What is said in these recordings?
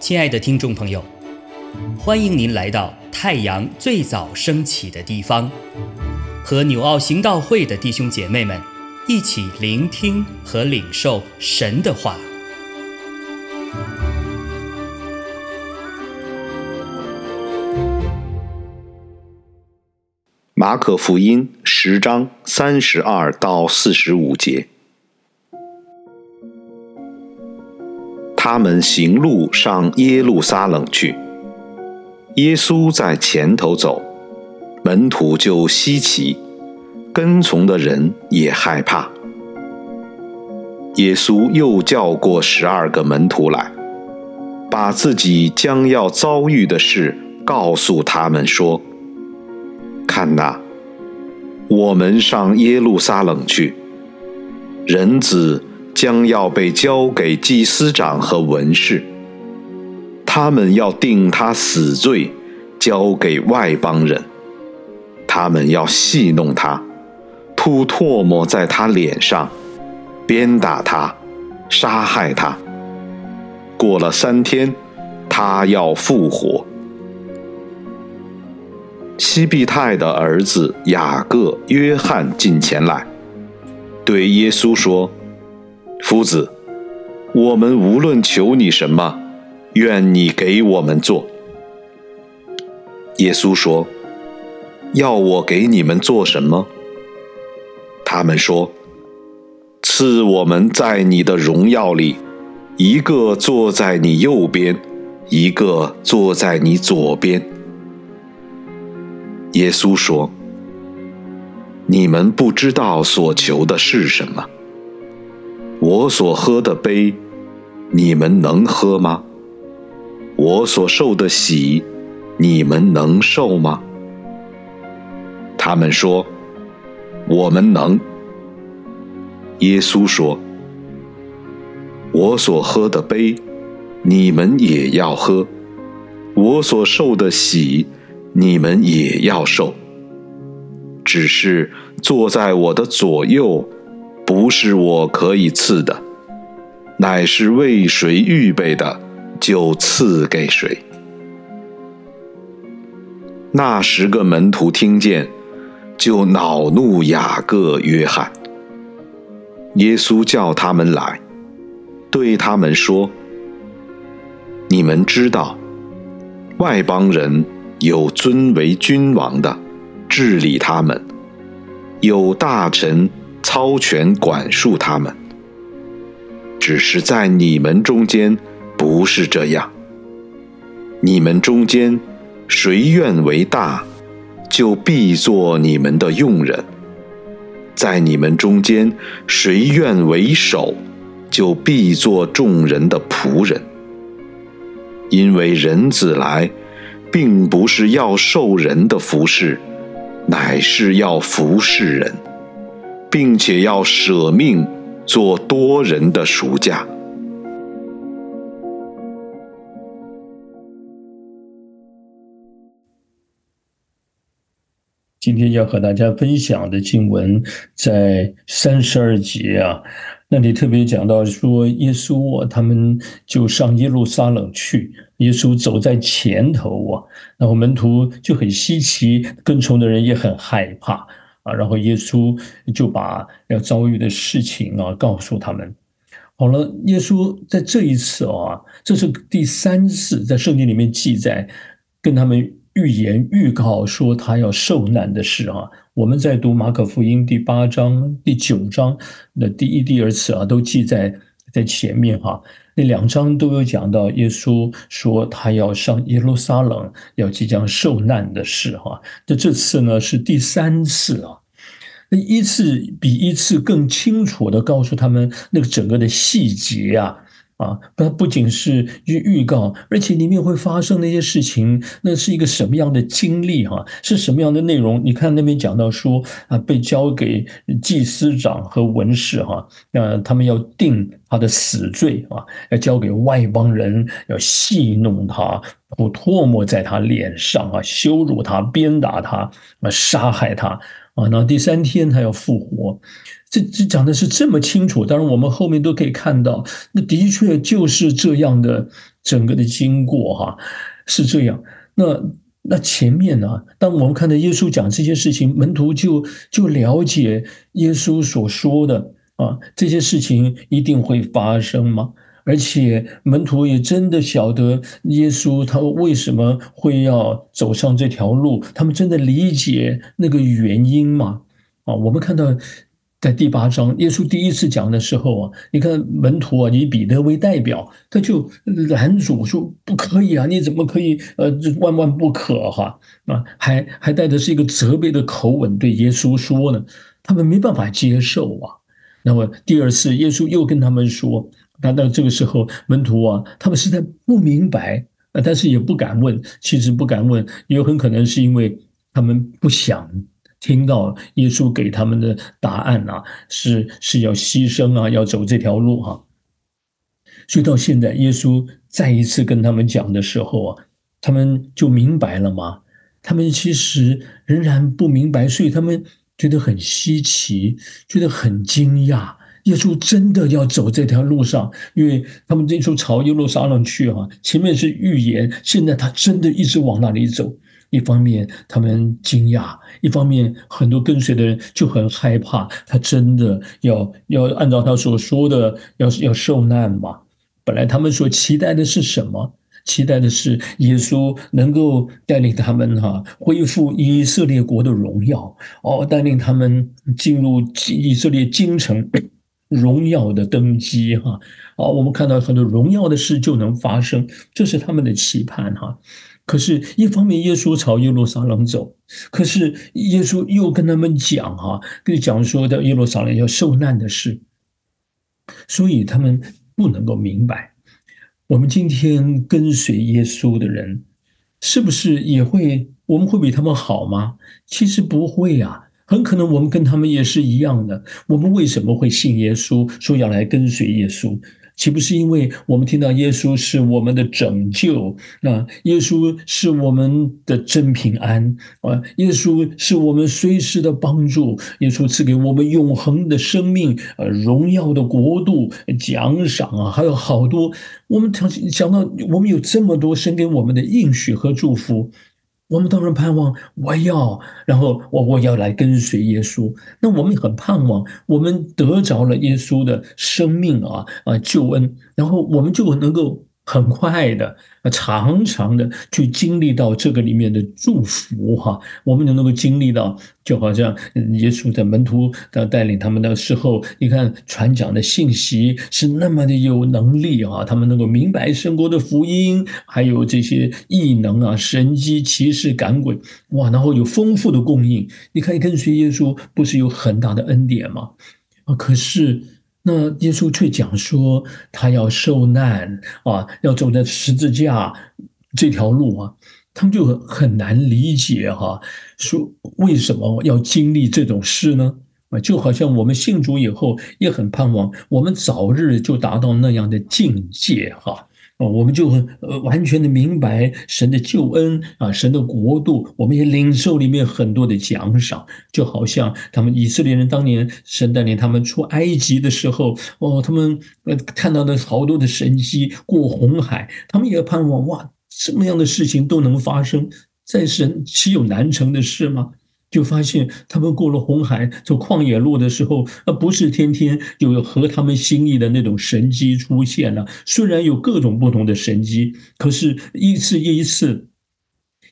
亲爱的听众朋友，欢迎您来到太阳最早升起的地方，和纽奥行道会的弟兄姐妹们一起聆听和领受神的话。马可福音十章三十二到四十五节。他们行路上耶路撒冷去，耶稣在前头走，门徒就稀奇，跟从的人也害怕。耶稣又叫过十二个门徒来，把自己将要遭遇的事告诉他们说：“看哪，我们上耶路撒冷去，人子。”将要被交给祭司长和文士，他们要定他死罪，交给外邦人。他们要戏弄他，吐唾沫在他脸上，鞭打他，杀害他。过了三天，他要复活。西庇太的儿子雅各、约翰进前来，对耶稣说。夫子，我们无论求你什么，愿你给我们做。耶稣说：“要我给你们做什么？”他们说：“赐我们在你的荣耀里，一个坐在你右边，一个坐在你左边。”耶稣说：“你们不知道所求的是什么。”我所喝的杯，你们能喝吗？我所受的喜，你们能受吗？他们说：“我们能。”耶稣说：“我所喝的杯，你们也要喝；我所受的喜，你们也要受。只是坐在我的左右。”不是我可以赐的，乃是为谁预备的，就赐给谁。那十个门徒听见，就恼怒雅各、约翰。耶稣叫他们来，对他们说：“你们知道，外邦人有尊为君王的，治理他们；有大臣。”操权管束他们，只是在你们中间不是这样。你们中间谁愿为大，就必做你们的用人；在你们中间谁愿为首，就必做众人的仆人。因为人子来，并不是要受人的服侍，乃是要服侍人。并且要舍命做多人的赎价。今天要和大家分享的经文在三十二节啊，那里特别讲到说，耶稣啊，他们就上耶路撒冷去，耶稣走在前头啊，然后门徒就很稀奇，跟从的人也很害怕。啊，然后耶稣就把要遭遇的事情啊告诉他们。好了，耶稣在这一次啊，这是第三次在圣经里面记载，跟他们预言预告说他要受难的事啊。我们在读马可福音第八章、第九章的第一、第二次啊，都记在在前面哈。那两章都有讲到耶稣说他要上耶路撒冷，要即将受难的事哈。那这次呢是第三次啊，那一次比一次更清楚的告诉他们那个整个的细节啊。啊，它不仅是预预告，而且里面会发生那些事情，那是一个什么样的经历哈？是什么样的内容？你看那边讲到说啊，被交给祭司长和文士哈，那他们要定他的死罪啊，要交给外邦人，要戏弄他，吐唾沫在他脸上啊，羞辱他，鞭打他，啊，杀害他啊，然后第三天他要复活，这这讲的是这么清楚。当然，我们后面都可以看到，那的确就是这样的整个的经过哈，是这样。那那前面呢，当我们看到耶稣讲这些事情，门徒就就了解耶稣所说的啊，这些事情一定会发生吗？而且门徒也真的晓得耶稣他为什么会要走上这条路，他们真的理解那个原因吗？啊，我们看到在第八章，耶稣第一次讲的时候啊，你看门徒啊，以彼得为代表，他就拦阻说不可以啊，你怎么可以呃万万不可哈啊，还还带的是一个责备的口吻对耶稣说呢，他们没办法接受啊。那么第二次，耶稣又跟他们说。那到这个时候，门徒啊，他们实在不明白，呃，但是也不敢问。其实不敢问，也很可能是因为他们不想听到耶稣给他们的答案啊，是是要牺牲啊，要走这条路哈。所以到现在，耶稣再一次跟他们讲的时候啊，他们就明白了吗？他们其实仍然不明白，所以他们觉得很稀奇，觉得很惊讶。耶稣真的要走这条路上，因为他们这时候朝耶路撒冷去哈，前面是预言，现在他真的一直往那里走。一方面他们惊讶，一方面很多跟随的人就很害怕，他真的要要按照他所说的要要受难嘛？本来他们所期待的是什么？期待的是耶稣能够带领他们哈恢复以色列国的荣耀哦，带领他们进入以色列京城。荣耀的登基，哈，好，我们看到很多荣耀的事就能发生，这是他们的期盼，哈。可是，一方面耶稣朝耶路撒冷走，可是耶稣又跟他们讲，哈，跟讲说的耶路撒冷要受难的事，所以他们不能够明白。我们今天跟随耶稣的人，是不是也会？我们会比他们好吗？其实不会啊。很可能我们跟他们也是一样的。我们为什么会信耶稣，说要来跟随耶稣？岂不是因为我们听到耶稣是我们的拯救？啊，耶稣是我们的真平安啊！耶稣是我们随时的帮助。耶稣赐给我们永恒的生命，呃，荣耀的国度，奖赏啊，还有好多。我们想想到，我们有这么多生给我们的应许和祝福。我们当然盼望，我要，然后我我要来跟随耶稣。那我们很盼望，我们得着了耶稣的生命啊啊救恩，然后我们就能够。很快的，长长的去经历到这个里面的祝福哈，我们就能够经历到，就好像耶稣在门徒的带领他们的时候，你看传讲的信息是那么的有能力啊，他们能够明白圣国的福音，还有这些异能啊、神机骑士赶鬼哇，然后有丰富的供应，你看跟随耶稣不是有很大的恩典吗？啊，可是。那耶稣却讲说，他要受难啊，要走在十字架这条路啊，他们就很难理解哈，说为什么要经历这种事呢？啊，就好像我们信主以后，也很盼望我们早日就达到那样的境界哈。哦，我们就呃完全的明白神的救恩啊，神的国度，我们也领受里面很多的奖赏，就好像他们以色列人当年神带领他们出埃及的时候，哦，他们呃看到的好多的神迹，过红海，他们也盼望哇，什么样的事情都能发生在神，岂有难成的事吗？就发现他们过了红海走旷野路的时候，那不是天天有合他们心意的那种神机出现了。虽然有各种不同的神机，可是一次又一次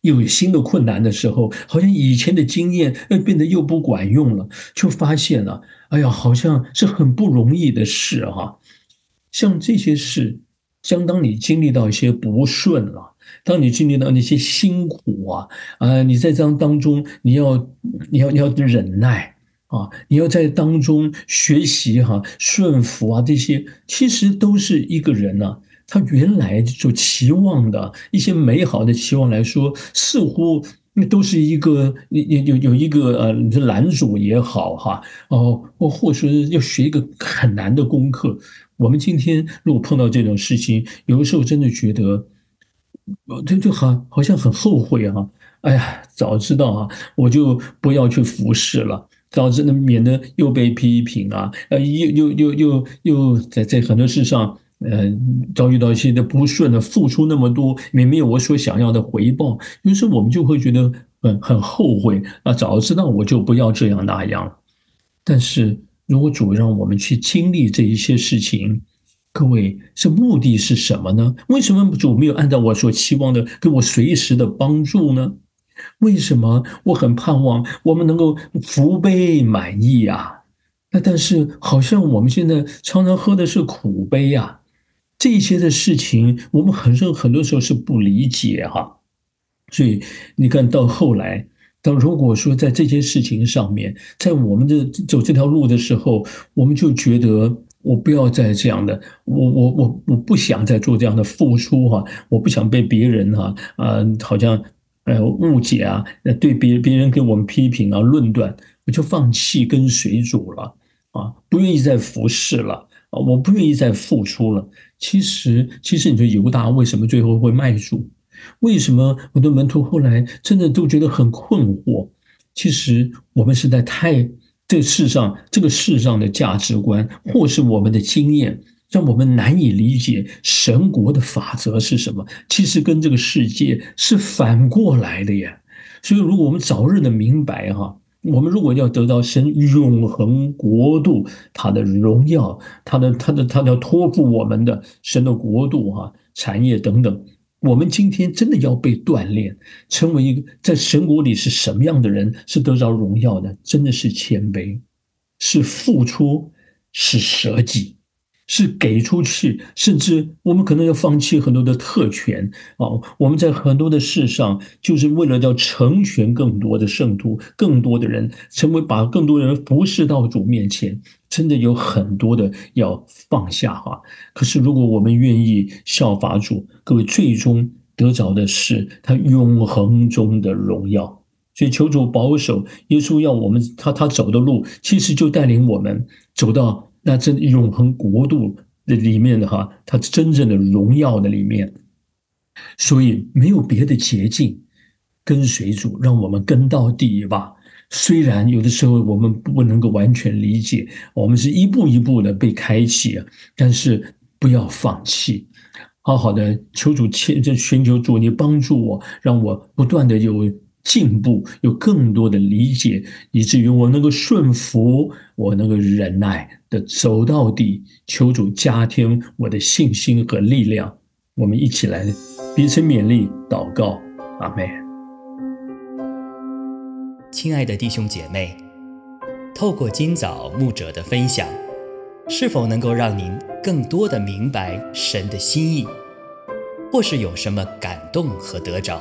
又有新的困难的时候，好像以前的经验呃变得又不管用了，就发现了，哎呀，好像是很不容易的事哈。像这些事，相当你经历到一些不顺了。当你经历到那些辛苦啊，啊，你在这样当中，你要，你要，你要忍耐啊，你要在当中学习哈，顺服啊，这些其实都是一个人呢，他原来就期望的一些美好的期望来说，似乎那都是一个，有有有有一个呃，拦阻也好哈，哦，或或说要学一个很难的功课。我们今天如果碰到这种事情，有的时候真的觉得。哦，这就好，好像很后悔哈。哎呀，早知道啊，我就不要去服侍了，早知道免得又被批评啊，呃，又又又又又在在很多事上，呃，遭遇到一些的不顺的，付出那么多，也没有我所想要的回报，于是我们就会觉得很很后悔啊，早知道我就不要这样那样。但是如果主让我们去经历这一些事情，各位，这目的是什么呢？为什么主没有按照我所期望的给我随时的帮助呢？为什么我很盼望我们能够福杯满溢啊？那但是好像我们现在常常喝的是苦杯啊！这些的事情，我们很多很多时候是不理解哈。所以你看到后来，到如果说在这件事情上面，在我们的走这条路的时候，我们就觉得。我不要再这样的，我我我我不想再做这样的付出哈，我不想被别人哈啊，好像呃误解啊，对别别人给我们批评啊论断，我就放弃跟随主了啊，不愿意再服侍了啊，我不愿意再付出了。其实其实你说犹大为什么最后会卖主？为什么我的门徒后来真的都觉得很困惑？其实我们是在太。这世上，这个世上的价值观，或是我们的经验，让我们难以理解神国的法则是什么。其实跟这个世界是反过来的呀。所以，如果我们早日的明白哈，我们如果要得到神永恒国度他的荣耀，他的、他的、他的托付我们的神的国度哈，产业等等。我们今天真的要被锻炼，成为一个在神国里是什么样的人？是得着荣耀的，真的是谦卑，是付出，是舍己。是给出去，甚至我们可能要放弃很多的特权啊！我们在很多的事上，就是为了要成全更多的圣徒，更多的人成为把更多人服侍到主面前，真的有很多的要放下哈。可是如果我们愿意效法主，各位最终得着的是他永恒中的荣耀。所以求主保守耶稣要我们他他走的路，其实就带领我们走到。那这永恒国度的里面的哈，它真正的荣耀的里面，所以没有别的捷径，跟随主，让我们跟到底吧。虽然有的时候我们不能够完全理解，我们是一步一步的被开启，但是不要放弃，好好的求主切，这寻求主，你帮助我，让我不断的有。进步，有更多的理解，以至于我能够顺服，我能够忍耐的走到底。求主加添我的信心和力量。我们一起来彼此勉励，祷告，阿妹。亲爱的弟兄姐妹，透过今早牧者的分享，是否能够让您更多的明白神的心意，或是有什么感动和得着？